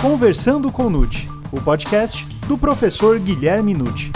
Conversando com Nute, o podcast do professor Guilherme Nute.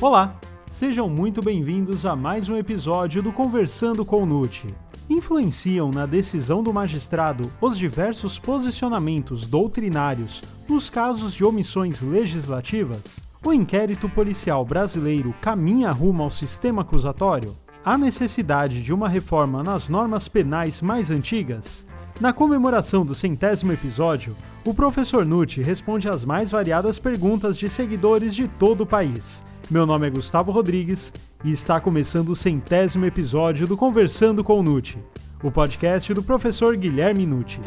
Olá, sejam muito bem-vindos a mais um episódio do Conversando com Nute. Influenciam na decisão do magistrado os diversos posicionamentos doutrinários nos casos de omissões legislativas? O inquérito policial brasileiro caminha rumo ao sistema acusatório? Há necessidade de uma reforma nas normas penais mais antigas? Na comemoração do centésimo episódio, o professor Nutti responde às mais variadas perguntas de seguidores de todo o país. Meu nome é Gustavo Rodrigues e está começando o centésimo episódio do Conversando com o Nutti, o podcast do professor Guilherme Nutti.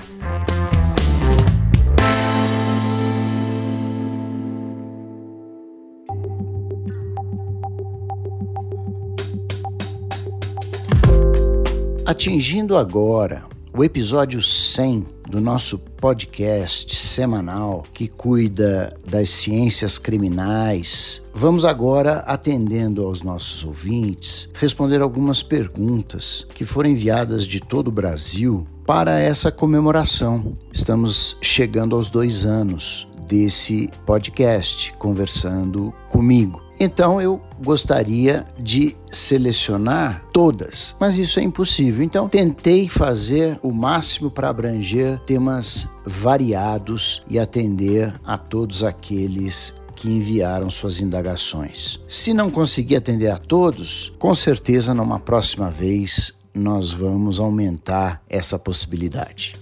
Atingindo agora o episódio 100 do nosso podcast semanal que cuida das ciências criminais, vamos agora, atendendo aos nossos ouvintes, responder algumas perguntas que foram enviadas de todo o Brasil para essa comemoração. Estamos chegando aos dois anos desse podcast, conversando comigo. Então eu gostaria de selecionar todas, mas isso é impossível. Então tentei fazer o máximo para abranger temas variados e atender a todos aqueles que enviaram suas indagações. Se não conseguir atender a todos, com certeza numa próxima vez nós vamos aumentar essa possibilidade.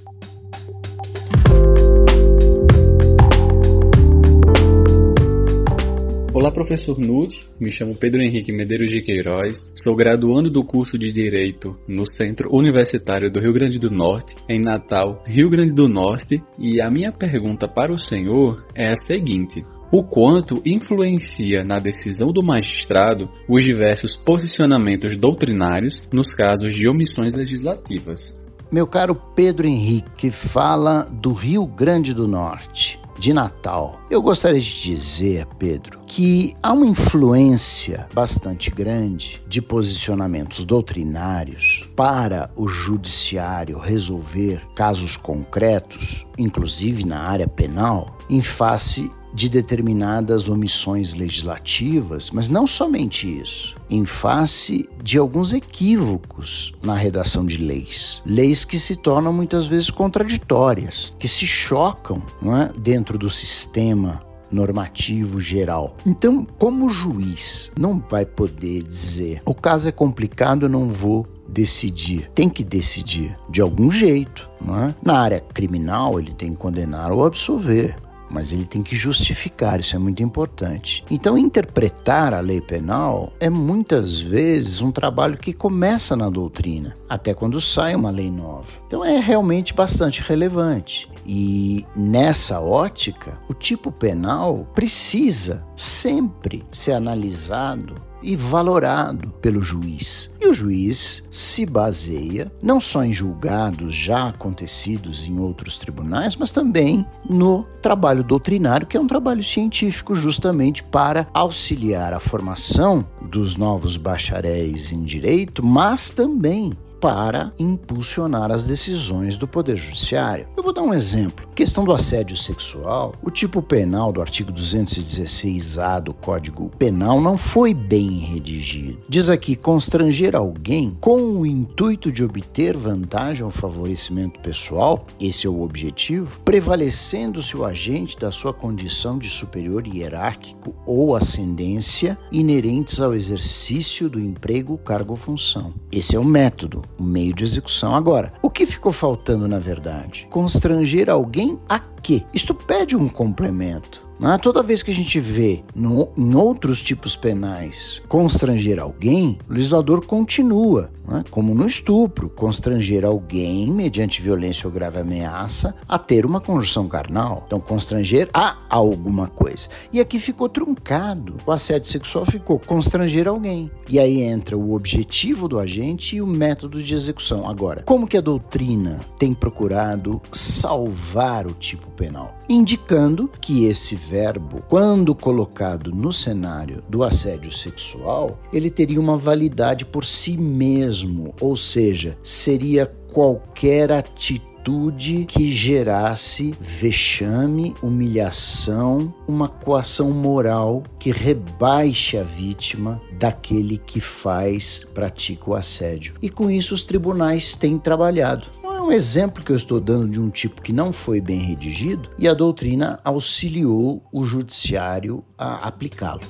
Olá, professor Nude. Me chamo Pedro Henrique Medeiros de Queiroz. Sou graduando do curso de Direito no Centro Universitário do Rio Grande do Norte, em Natal, Rio Grande do Norte. E a minha pergunta para o senhor é a seguinte: o quanto influencia na decisão do magistrado os diversos posicionamentos doutrinários nos casos de omissões legislativas? Meu caro Pedro Henrique, fala do Rio Grande do Norte de Natal. Eu gostaria de dizer, Pedro, que há uma influência bastante grande de posicionamentos doutrinários para o judiciário resolver casos concretos, inclusive na área penal, em face de determinadas omissões legislativas, mas não somente isso, em face de alguns equívocos na redação de leis. Leis que se tornam muitas vezes contraditórias, que se chocam é, dentro do sistema normativo geral. Então, como juiz, não vai poder dizer o caso é complicado, eu não vou decidir. Tem que decidir de algum jeito. É? Na área criminal, ele tem que condenar ou absolver mas ele tem que justificar, isso é muito importante. Então, interpretar a lei penal é muitas vezes um trabalho que começa na doutrina, até quando sai uma lei nova. Então, é realmente bastante relevante. E nessa ótica, o tipo penal precisa sempre ser analisado e valorado pelo juiz. E o juiz se baseia não só em julgados já acontecidos em outros tribunais, mas também no trabalho doutrinário, que é um trabalho científico justamente para auxiliar a formação dos novos bacharéis em direito, mas também para impulsionar as decisões do Poder Judiciário. Eu vou dar um exemplo. Questão do assédio sexual, o tipo penal do artigo 216-A do Código Penal não foi bem redigido. Diz aqui constranger alguém com o intuito de obter vantagem ou favorecimento pessoal, esse é o objetivo, prevalecendo-se o agente da sua condição de superior hierárquico ou ascendência inerentes ao exercício do emprego, cargo ou função. Esse é o método o meio de execução. Agora, o que ficou faltando na verdade? Constranger alguém a quê? Isto pede um complemento. Né? Toda vez que a gente vê no, em outros tipos penais constranger alguém, o legislador continua, né? como no estupro, constranger alguém mediante violência ou grave ameaça a ter uma conjunção carnal. Então, constranger a alguma coisa. E aqui ficou truncado. O assédio sexual ficou constranger alguém. E aí entra o objetivo do agente e o método de execução. Agora, como que a doutrina tem procurado salvar o tipo penal? Indicando que esse verbo, quando colocado no cenário do assédio sexual, ele teria uma validade por si mesmo, ou seja, seria qualquer atitude que gerasse vexame, humilhação, uma coação moral que rebaixe a vítima daquele que faz, pratica o assédio. E com isso os tribunais têm trabalhado um exemplo que eu estou dando de um tipo que não foi bem redigido e a doutrina auxiliou o judiciário a aplicá-lo.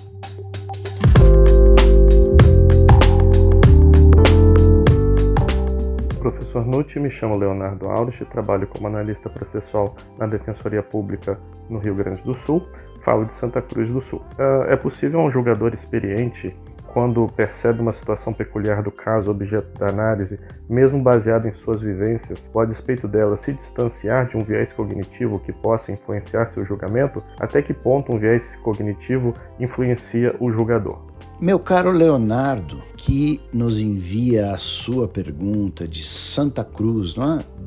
Professor Nutti, me chamo Leonardo Aurich, trabalho como analista processual na Defensoria Pública no Rio Grande do Sul, falo de Santa Cruz do Sul. Ah, é possível um julgador experiente quando percebe uma situação peculiar do caso objeto da análise, mesmo baseado em suas vivências, ou a despeito dela se distanciar de um viés cognitivo que possa influenciar seu julgamento, até que ponto um viés cognitivo influencia o julgador? Meu caro Leonardo, que nos envia a sua pergunta de Santa Cruz, não é?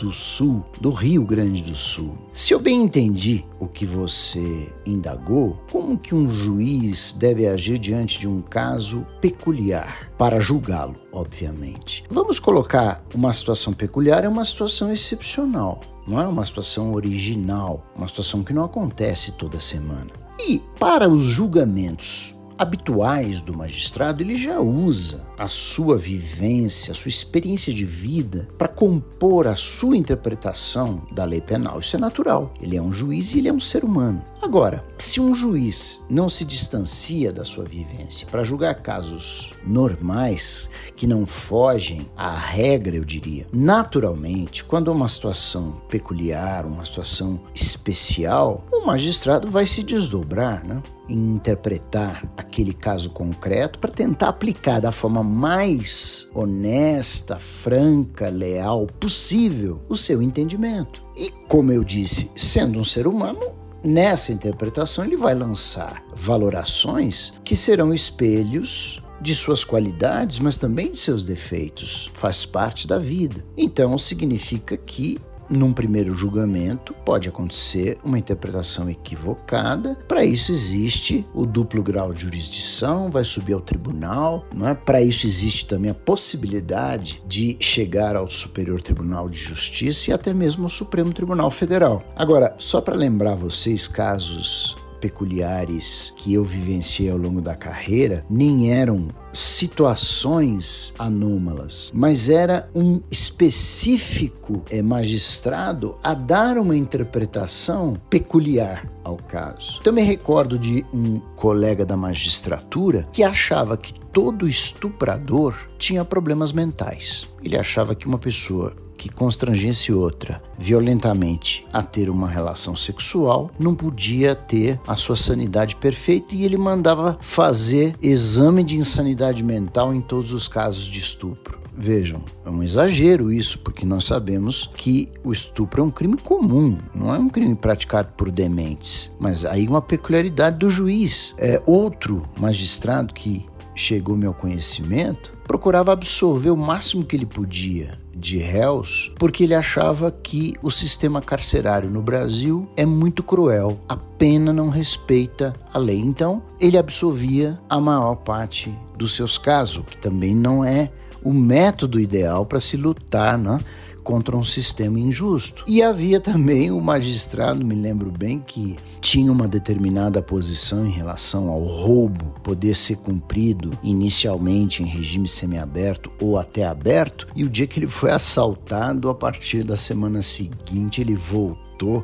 Do Sul, do Rio Grande do Sul. Se eu bem entendi o que você indagou, como que um juiz deve agir diante de um caso peculiar para julgá-lo, obviamente? Vamos colocar uma situação peculiar é uma situação excepcional, não é uma situação original, uma situação que não acontece toda semana. E para os julgamentos habituais do magistrado, ele já usa a sua vivência, a sua experiência de vida para compor a sua interpretação da lei penal. Isso é natural. Ele é um juiz e ele é um ser humano. Agora, se um juiz não se distancia da sua vivência para julgar casos normais que não fogem à regra, eu diria, naturalmente, quando é uma situação peculiar, uma situação especial, o magistrado vai se desdobrar, né? Em interpretar aquele caso concreto para tentar aplicar da forma mais honesta, franca, leal possível o seu entendimento. E como eu disse, sendo um ser humano, nessa interpretação ele vai lançar valorações que serão espelhos de suas qualidades, mas também de seus defeitos. Faz parte da vida. Então significa que num primeiro julgamento, pode acontecer uma interpretação equivocada. Para isso existe o duplo grau de jurisdição, vai subir ao tribunal, é? Para isso existe também a possibilidade de chegar ao Superior Tribunal de Justiça e até mesmo ao Supremo Tribunal Federal. Agora, só para lembrar vocês casos peculiares que eu vivenciei ao longo da carreira nem eram situações anômalas, mas era um específico é, magistrado a dar uma interpretação peculiar ao caso. Então me recordo de um colega da magistratura que achava que todo estuprador tinha problemas mentais. Ele achava que uma pessoa que constrangesse outra violentamente a ter uma relação sexual não podia ter a sua sanidade perfeita e ele mandava fazer exame de insanidade mental em todos os casos de estupro. Vejam, é um exagero isso, porque nós sabemos que o estupro é um crime comum, não é um crime praticado por dementes. Mas aí uma peculiaridade do juiz. É outro magistrado que chegou ao meu conhecimento procurava absorver o máximo que ele podia de réus porque ele achava que o sistema carcerário no Brasil é muito cruel, a pena não respeita a lei. Então, ele absorvia a maior parte dos seus casos, que também não é o método ideal para se lutar, né? Contra um sistema injusto. E havia também o magistrado, me lembro bem, que tinha uma determinada posição em relação ao roubo poder ser cumprido inicialmente em regime semiaberto ou até aberto, e o dia que ele foi assaltado, a partir da semana seguinte, ele voltou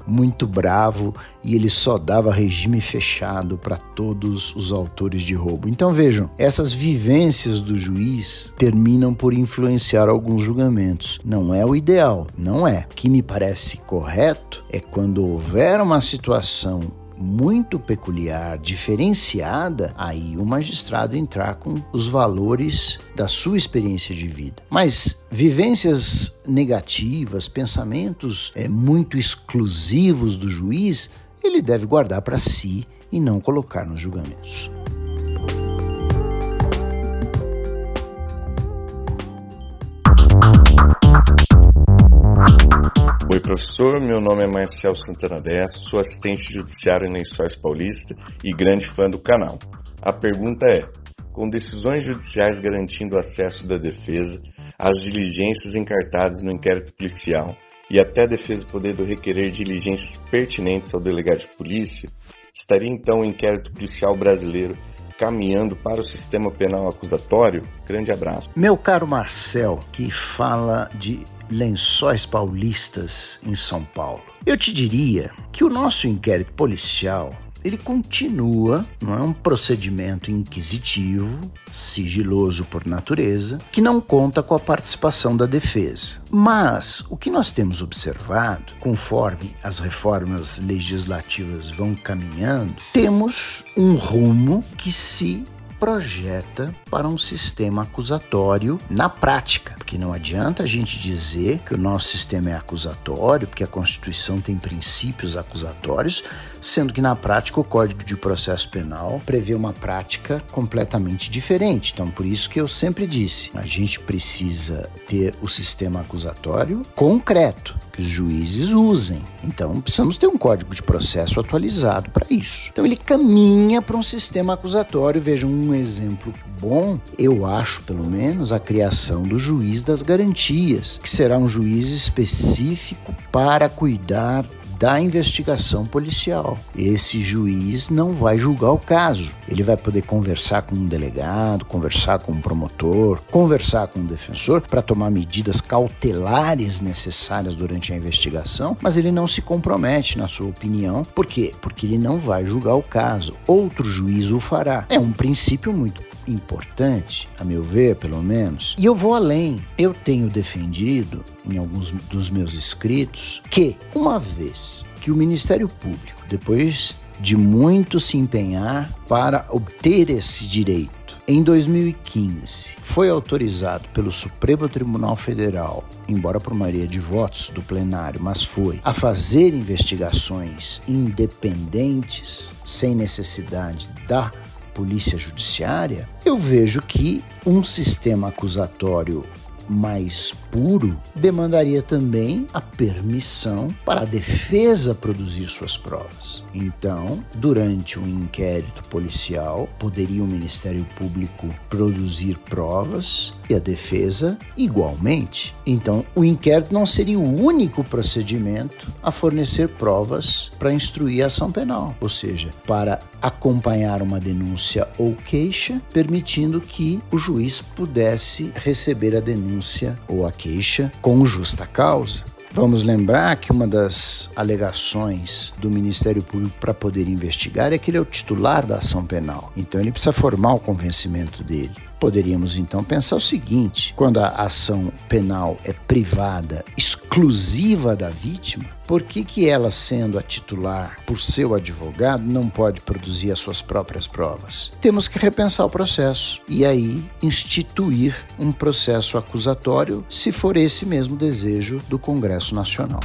muito bravo e ele só dava regime fechado para todos os autores de roubo. Então vejam, essas vivências do juiz terminam por influenciar alguns julgamentos. Não é o ideal, não é. O que me parece correto é quando houver uma situação muito peculiar, diferenciada, aí o magistrado entrar com os valores da sua experiência de vida. Mas vivências negativas, pensamentos é, muito exclusivos do juiz, ele deve guardar para si e não colocar nos julgamentos. Professor. Meu nome é Marcel Santana Dessa, sou assistente judiciário em Lençóis Paulista e grande fã do canal. A pergunta é: com decisões judiciais garantindo o acesso da defesa, as diligências encartadas no inquérito policial e até a defesa poder requerer diligências pertinentes ao delegado de polícia, estaria então o inquérito policial brasileiro caminhando para o sistema penal acusatório? Grande abraço. Meu caro Marcel, que fala de lençóis paulistas em São Paulo. Eu te diria que o nosso inquérito policial ele continua, não é um procedimento inquisitivo, sigiloso por natureza, que não conta com a participação da defesa. Mas o que nós temos observado, conforme as reformas legislativas vão caminhando, temos um rumo que se projeta para um sistema acusatório na prática. Porque não adianta a gente dizer que o nosso sistema é acusatório, porque a Constituição tem princípios acusatórios, sendo que na prática o Código de Processo Penal prevê uma prática completamente diferente. Então, por isso que eu sempre disse, a gente precisa ter o sistema acusatório concreto, que os juízes usem. Então, precisamos ter um Código de Processo atualizado para isso. Então, ele caminha para um sistema acusatório. Vejam um exemplo bom, eu acho, pelo menos, a criação do juiz das garantias, que será um juiz específico para cuidar da investigação policial. Esse juiz não vai julgar o caso. Ele vai poder conversar com um delegado, conversar com um promotor, conversar com um defensor para tomar medidas cautelares necessárias durante a investigação, mas ele não se compromete na sua opinião. Por quê? Porque ele não vai julgar o caso. Outro juiz o fará. É um princípio muito importante, a meu ver, pelo menos. E eu vou além. Eu tenho defendido em alguns dos meus escritos que, uma vez que o Ministério Público, depois de muito se empenhar para obter esse direito, em 2015, foi autorizado pelo Supremo Tribunal Federal, embora por maioria de votos do plenário, mas foi, a fazer investigações independentes, sem necessidade da polícia judiciária, eu vejo que um sistema acusatório mais puro demandaria também a permissão para a defesa produzir suas provas. Então, durante um inquérito policial, poderia o Ministério Público produzir provas e a defesa igualmente. Então, o inquérito não seria o único procedimento a fornecer provas para instruir a ação penal, ou seja, para acompanhar uma denúncia ou queixa, permitindo que o juiz pudesse receber a denúncia ou a queixa com justa causa. Vamos lembrar que uma das alegações do Ministério Público para poder investigar é que ele é o titular da ação penal. Então ele precisa formar o convencimento dele. Poderíamos então pensar o seguinte: quando a ação penal é privada, exclusiva da vítima, por que, que ela, sendo a titular por seu advogado, não pode produzir as suas próprias provas? Temos que repensar o processo e aí instituir um processo acusatório, se for esse mesmo desejo do Congresso Nacional.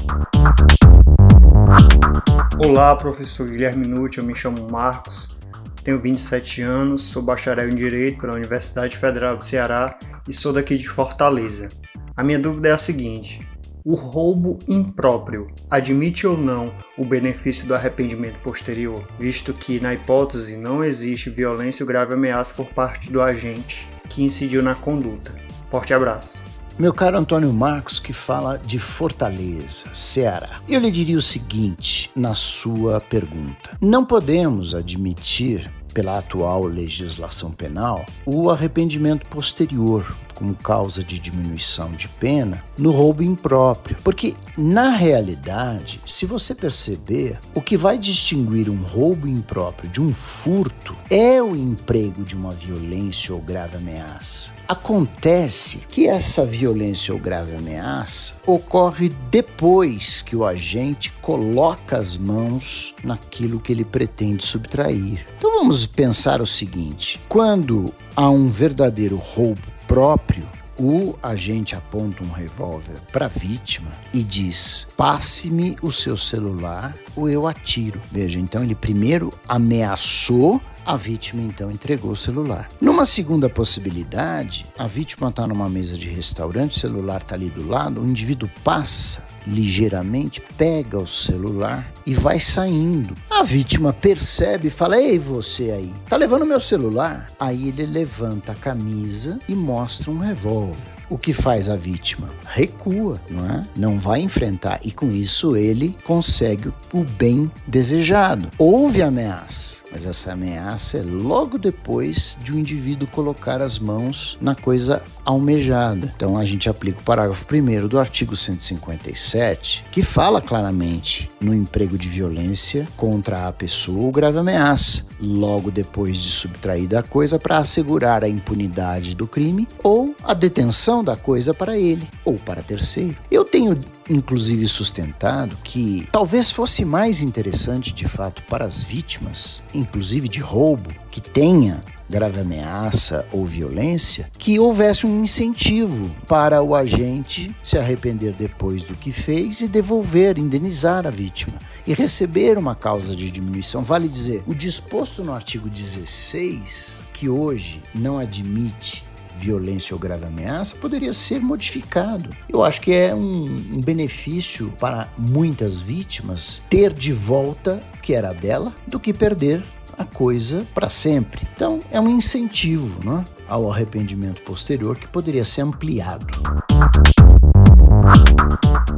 Olá, professor Guilherme Nutti, eu me chamo Marcos tenho 27 anos, sou bacharel em Direito pela Universidade Federal do Ceará e sou daqui de Fortaleza. A minha dúvida é a seguinte: o roubo impróprio admite ou não o benefício do arrependimento posterior, visto que, na hipótese, não existe violência ou grave ameaça por parte do agente que incidiu na conduta? Forte abraço. Meu caro Antônio Marcos, que fala de Fortaleza, Ceará. Eu lhe diria o seguinte na sua pergunta: não podemos admitir pela atual legislação penal, o arrependimento posterior como causa de diminuição de pena no roubo impróprio. Porque, na realidade, se você perceber, o que vai distinguir um roubo impróprio de um furto é o emprego de uma violência ou grave ameaça. Acontece que essa violência ou grave ameaça ocorre depois que o agente coloca as mãos naquilo que ele pretende subtrair. Então vamos pensar o seguinte: quando há um verdadeiro roubo próprio, o agente aponta um revólver para a vítima e diz: passe-me o seu celular ou eu atiro. Veja, então ele primeiro ameaçou a vítima então entregou o celular. Numa segunda possibilidade, a vítima está numa mesa de restaurante, o celular está ali do lado, o indivíduo passa ligeiramente, pega o celular e vai saindo. A vítima percebe e fala: Ei, você aí, tá levando meu celular? Aí ele levanta a camisa e mostra um revólver. o que faz a vítima? Recua, não é? Não vai enfrentar e com isso ele consegue o bem desejado. Houve ameaça mas essa ameaça é logo depois de um indivíduo colocar as mãos na coisa almejada. Então a gente aplica o parágrafo 1 do artigo 157, que fala claramente no emprego de violência contra a pessoa ou grave ameaça, logo depois de subtraída a coisa para assegurar a impunidade do crime ou a detenção da coisa para ele ou para terceiro. Eu tenho inclusive sustentado que talvez fosse mais interessante de fato para as vítimas, inclusive de roubo, que tenha grave ameaça ou violência, que houvesse um incentivo para o agente se arrepender depois do que fez e devolver, indenizar a vítima e receber uma causa de diminuição. Vale dizer, o disposto no artigo 16, que hoje não admite violência ou grave ameaça poderia ser modificado. Eu acho que é um, um benefício para muitas vítimas ter de volta o que era dela do que perder a coisa para sempre. Então, é um incentivo né, ao arrependimento posterior que poderia ser ampliado.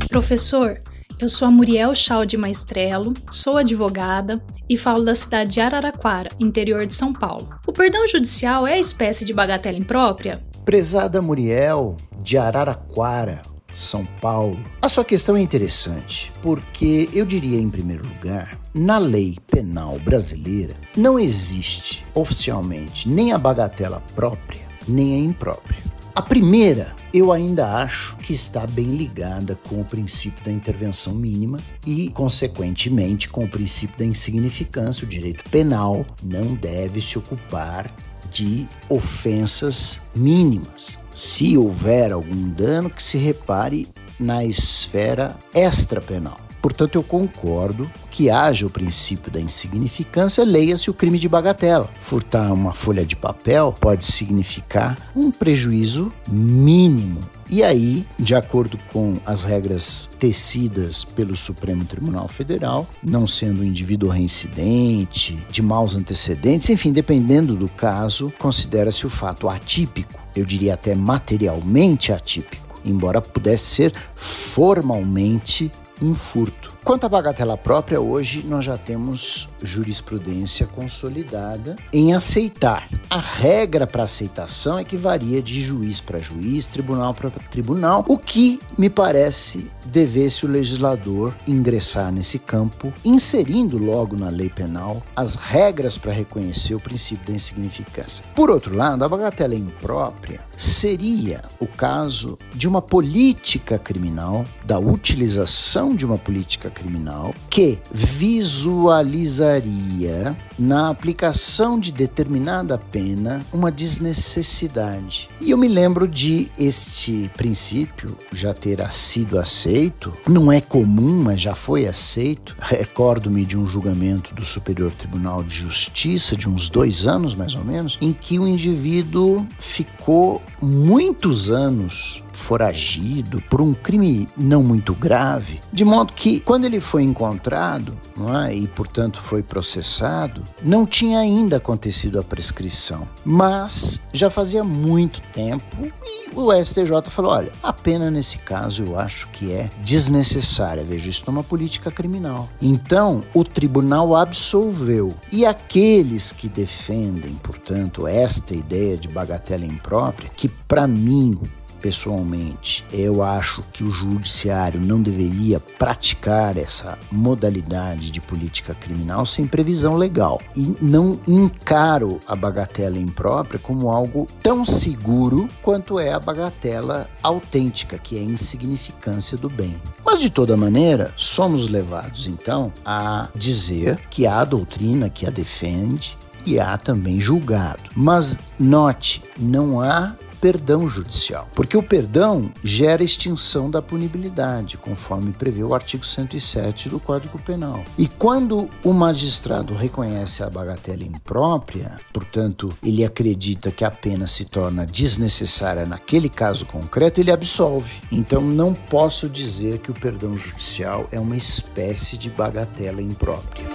Professor, eu sou a Muriel Chal de Maestrelo, sou advogada e falo da cidade de Araraquara, interior de São Paulo. O perdão judicial é espécie de bagatela imprópria? Prezada Muriel de Araraquara, são Paulo. A sua questão é interessante, porque eu diria, em primeiro lugar, na lei penal brasileira não existe oficialmente nem a bagatela própria, nem a imprópria. A primeira, eu ainda acho que está bem ligada com o princípio da intervenção mínima e, consequentemente, com o princípio da insignificância. O direito penal não deve se ocupar de ofensas mínimas. Se houver algum dano, que se repare na esfera extrapenal. Portanto, eu concordo que haja o princípio da insignificância, leia-se o crime de bagatela. Furtar uma folha de papel pode significar um prejuízo mínimo e aí, de acordo com as regras tecidas pelo Supremo Tribunal Federal, não sendo um indivíduo reincidente, de maus antecedentes, enfim, dependendo do caso, considera-se o fato atípico, eu diria até materialmente atípico, embora pudesse ser formalmente um furto. Quanto à bagatela própria, hoje nós já temos jurisprudência consolidada em aceitar. A regra para aceitação é que varia de juiz para juiz, tribunal para tribunal, o que me parece devesse o legislador ingressar nesse campo, inserindo logo na lei penal as regras para reconhecer o princípio da insignificância. Por outro lado, a bagatela imprópria seria o caso de uma política criminal, da utilização de uma política criminal que visualizaria na aplicação de determinada pena uma desnecessidade. E eu me lembro de este princípio já ter sido aceito, não é comum, mas já foi aceito. Recordo-me de um julgamento do Superior Tribunal de Justiça de uns dois anos mais ou menos, em que o indivíduo ficou muitos anos foragido por um crime não muito grave, de modo que quando ele foi encontrado é, e, portanto, foi processado, não tinha ainda acontecido a prescrição, mas já fazia muito tempo e o STJ falou: olha, a pena nesse caso eu acho que é desnecessária. Veja, isso é uma política criminal. Então, o tribunal absolveu. E aqueles que defendem, portanto, esta ideia de bagatela imprópria, que para mim pessoalmente, eu acho que o judiciário não deveria praticar essa modalidade de política criminal sem previsão legal. E não encaro a bagatela imprópria como algo tão seguro quanto é a bagatela autêntica, que é a insignificância do bem. Mas de toda maneira, somos levados então a dizer que há doutrina que a defende e há também julgado. Mas note, não há perdão judicial, porque o perdão gera extinção da punibilidade, conforme prevê o artigo 107 do Código Penal. E quando o magistrado reconhece a bagatela imprópria, portanto, ele acredita que a pena se torna desnecessária naquele caso concreto, ele absolve. Então, não posso dizer que o perdão judicial é uma espécie de bagatela imprópria.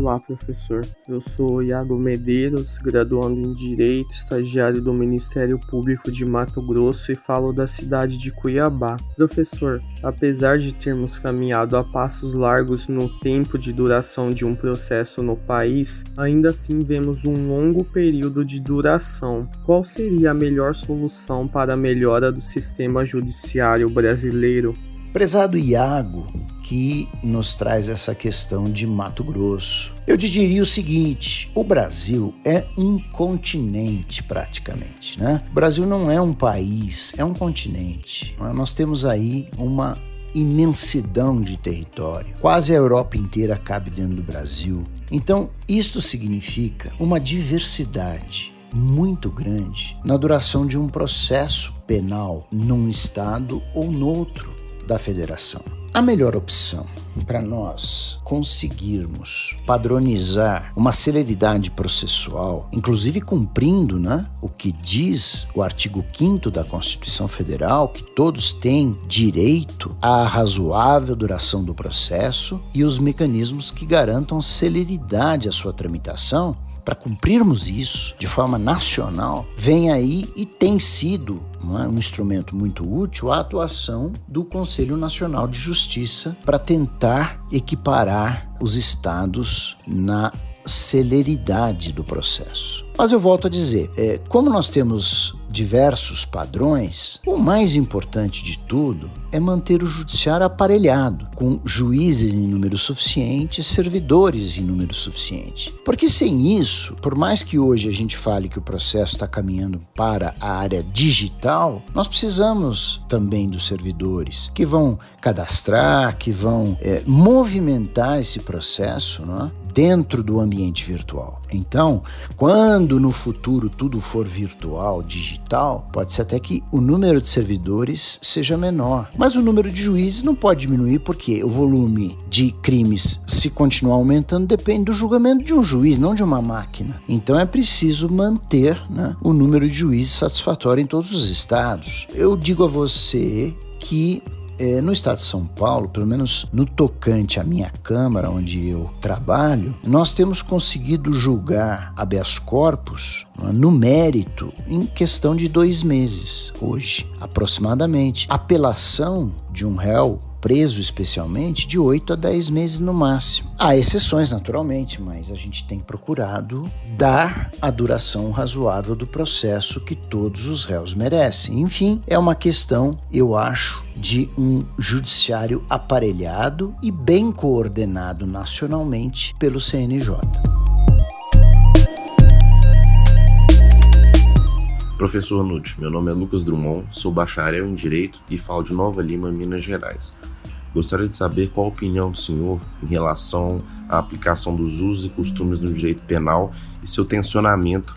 Olá, professor. Eu sou Iago Medeiros, graduando em Direito, estagiário do Ministério Público de Mato Grosso e falo da cidade de Cuiabá. Professor, apesar de termos caminhado a passos largos no tempo de duração de um processo no país, ainda assim vemos um longo período de duração. Qual seria a melhor solução para a melhora do sistema judiciário brasileiro? Prezado Iago, que nos traz essa questão de Mato Grosso. Eu te diria o seguinte: o Brasil é um continente praticamente, né? O Brasil não é um país, é um continente. Nós temos aí uma imensidão de território. Quase a Europa inteira cabe dentro do Brasil. Então, isto significa uma diversidade muito grande na duração de um processo penal num estado ou noutro da federação. A melhor opção para nós conseguirmos padronizar uma celeridade processual, inclusive cumprindo né, o que diz o artigo 5 da Constituição Federal, que todos têm direito à razoável duração do processo e os mecanismos que garantam celeridade à sua tramitação, para cumprirmos isso de forma nacional, vem aí e tem sido é, um instrumento muito útil a atuação do Conselho Nacional de Justiça para tentar equiparar os estados na celeridade do processo. Mas eu volto a dizer, é, como nós temos diversos padrões, o mais importante de tudo é manter o judiciário aparelhado, com juízes em número suficiente, servidores em número suficiente. Porque sem isso, por mais que hoje a gente fale que o processo está caminhando para a área digital, nós precisamos também dos servidores que vão cadastrar, que vão é, movimentar esse processo é? Dentro do ambiente virtual. Então, quando no futuro tudo for virtual, digital, pode ser até que o número de servidores seja menor. Mas o número de juízes não pode diminuir porque o volume de crimes, se continuar aumentando, depende do julgamento de um juiz, não de uma máquina. Então é preciso manter né, o número de juízes satisfatório em todos os estados. Eu digo a você que é, no estado de São Paulo, pelo menos no tocante à minha Câmara, onde eu trabalho, nós temos conseguido julgar habeas corpus é, no mérito em questão de dois meses, hoje, aproximadamente. Apelação de um réu preso especialmente de 8 a 10 meses no máximo. Há exceções, naturalmente, mas a gente tem procurado dar a duração razoável do processo que todos os réus merecem. Enfim, é uma questão, eu acho, de um judiciário aparelhado e bem coordenado nacionalmente pelo CNJ. Professor Nutt, meu nome é Lucas Drummond, sou bacharel em Direito e falo de Nova Lima, Minas Gerais. Gostaria de saber qual a opinião do senhor em relação à aplicação dos usos e costumes no direito penal e seu tensionamento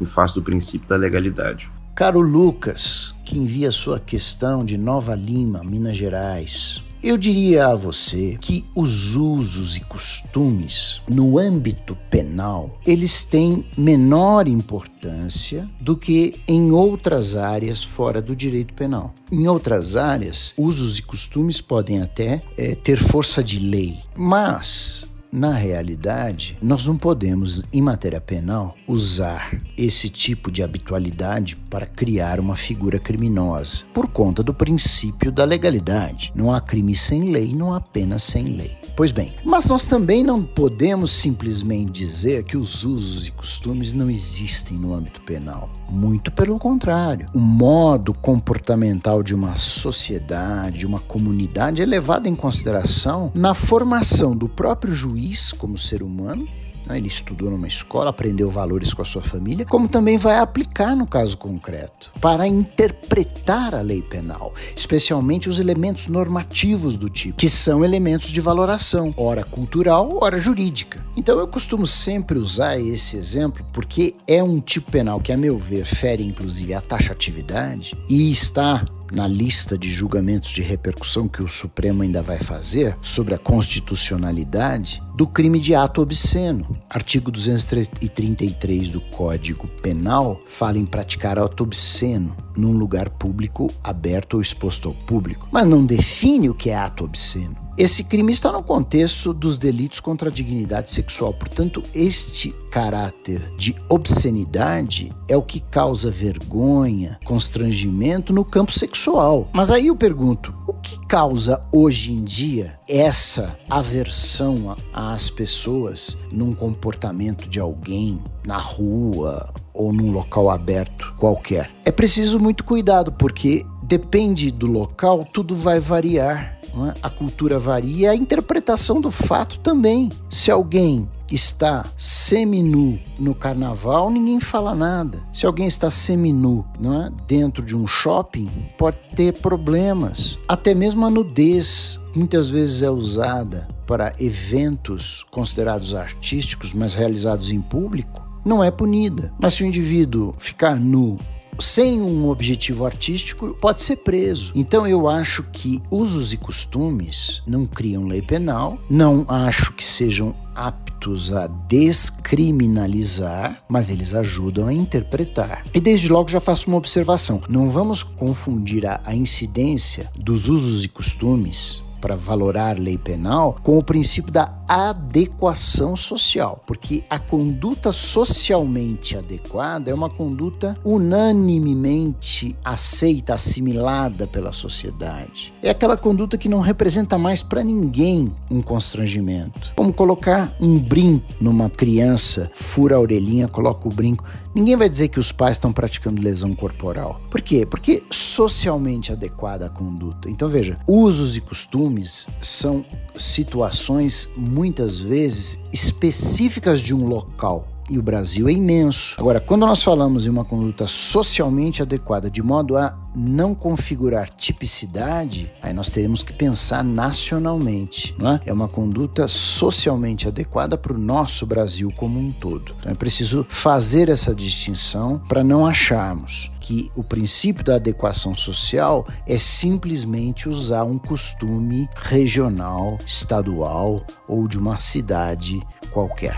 em face do princípio da legalidade. Caro Lucas, que envia sua questão de Nova Lima, Minas Gerais, eu diria a você que os usos e costumes no âmbito penal, eles têm menor importância do que em outras áreas fora do direito penal. Em outras áreas, usos e costumes podem até é, ter força de lei, mas na realidade, nós não podemos, em matéria penal, usar esse tipo de habitualidade para criar uma figura criminosa, por conta do princípio da legalidade. Não há crime sem lei, não há pena sem lei. Pois bem, mas nós também não podemos simplesmente dizer que os usos e costumes não existem no âmbito penal. Muito pelo contrário. O modo comportamental de uma sociedade, de uma comunidade é levado em consideração na formação do próprio juiz como ser humano? Ele estudou numa escola, aprendeu valores com a sua família, como também vai aplicar no caso concreto, para interpretar a lei penal, especialmente os elementos normativos do tipo, que são elementos de valoração, ora cultural, ora jurídica. Então eu costumo sempre usar esse exemplo porque é um tipo penal que, a meu ver, fere inclusive a taxatividade e está na lista de julgamentos de repercussão que o Supremo ainda vai fazer sobre a constitucionalidade do crime de ato obsceno. Artigo 233 do Código Penal fala em praticar ato obsceno num lugar público, aberto ou exposto ao público, mas não define o que é ato obsceno. Esse crime está no contexto dos delitos contra a dignidade sexual. Portanto, este caráter de obscenidade é o que causa vergonha, constrangimento no campo sexual. Mas aí eu pergunto: o que causa hoje em dia essa aversão às pessoas num comportamento de alguém na rua ou num local aberto qualquer? É preciso muito cuidado, porque depende do local, tudo vai variar. É? A cultura varia, a interpretação do fato também. Se alguém está seminu no carnaval, ninguém fala nada. Se alguém está seminu é? dentro de um shopping, pode ter problemas. Até mesmo a nudez muitas vezes é usada para eventos considerados artísticos, mas realizados em público, não é punida. Mas se o indivíduo ficar nu sem um objetivo artístico, pode ser preso. Então eu acho que usos e costumes não criam lei penal, não acho que sejam aptos a descriminalizar, mas eles ajudam a interpretar. E desde logo já faço uma observação: não vamos confundir a, a incidência dos usos e costumes para valorar lei penal com o princípio da adequação social, porque a conduta socialmente adequada é uma conduta unanimemente aceita, assimilada pela sociedade. É aquela conduta que não representa mais para ninguém um constrangimento. Como colocar um brinco numa criança, fura a orelhinha, coloca o brinco. Ninguém vai dizer que os pais estão praticando lesão corporal. Por quê? Porque socialmente adequada a conduta. Então veja, usos e costumes são situações muitas vezes específicas de um local e o Brasil é imenso. Agora, quando nós falamos em uma conduta socialmente adequada, de modo a não configurar tipicidade, aí nós teremos que pensar nacionalmente. Não é? é uma conduta socialmente adequada para o nosso Brasil como um todo. Então é preciso fazer essa distinção para não acharmos que o princípio da adequação social é simplesmente usar um costume regional, estadual ou de uma cidade qualquer.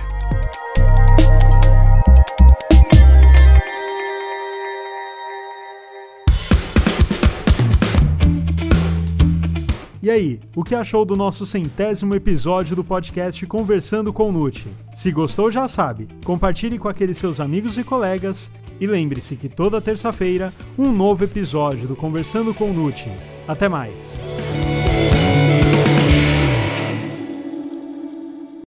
E aí, o que achou do nosso centésimo episódio do podcast Conversando com Nute? Se gostou, já sabe, compartilhe com aqueles seus amigos e colegas e lembre-se que toda terça-feira um novo episódio do Conversando com Nute. Até mais!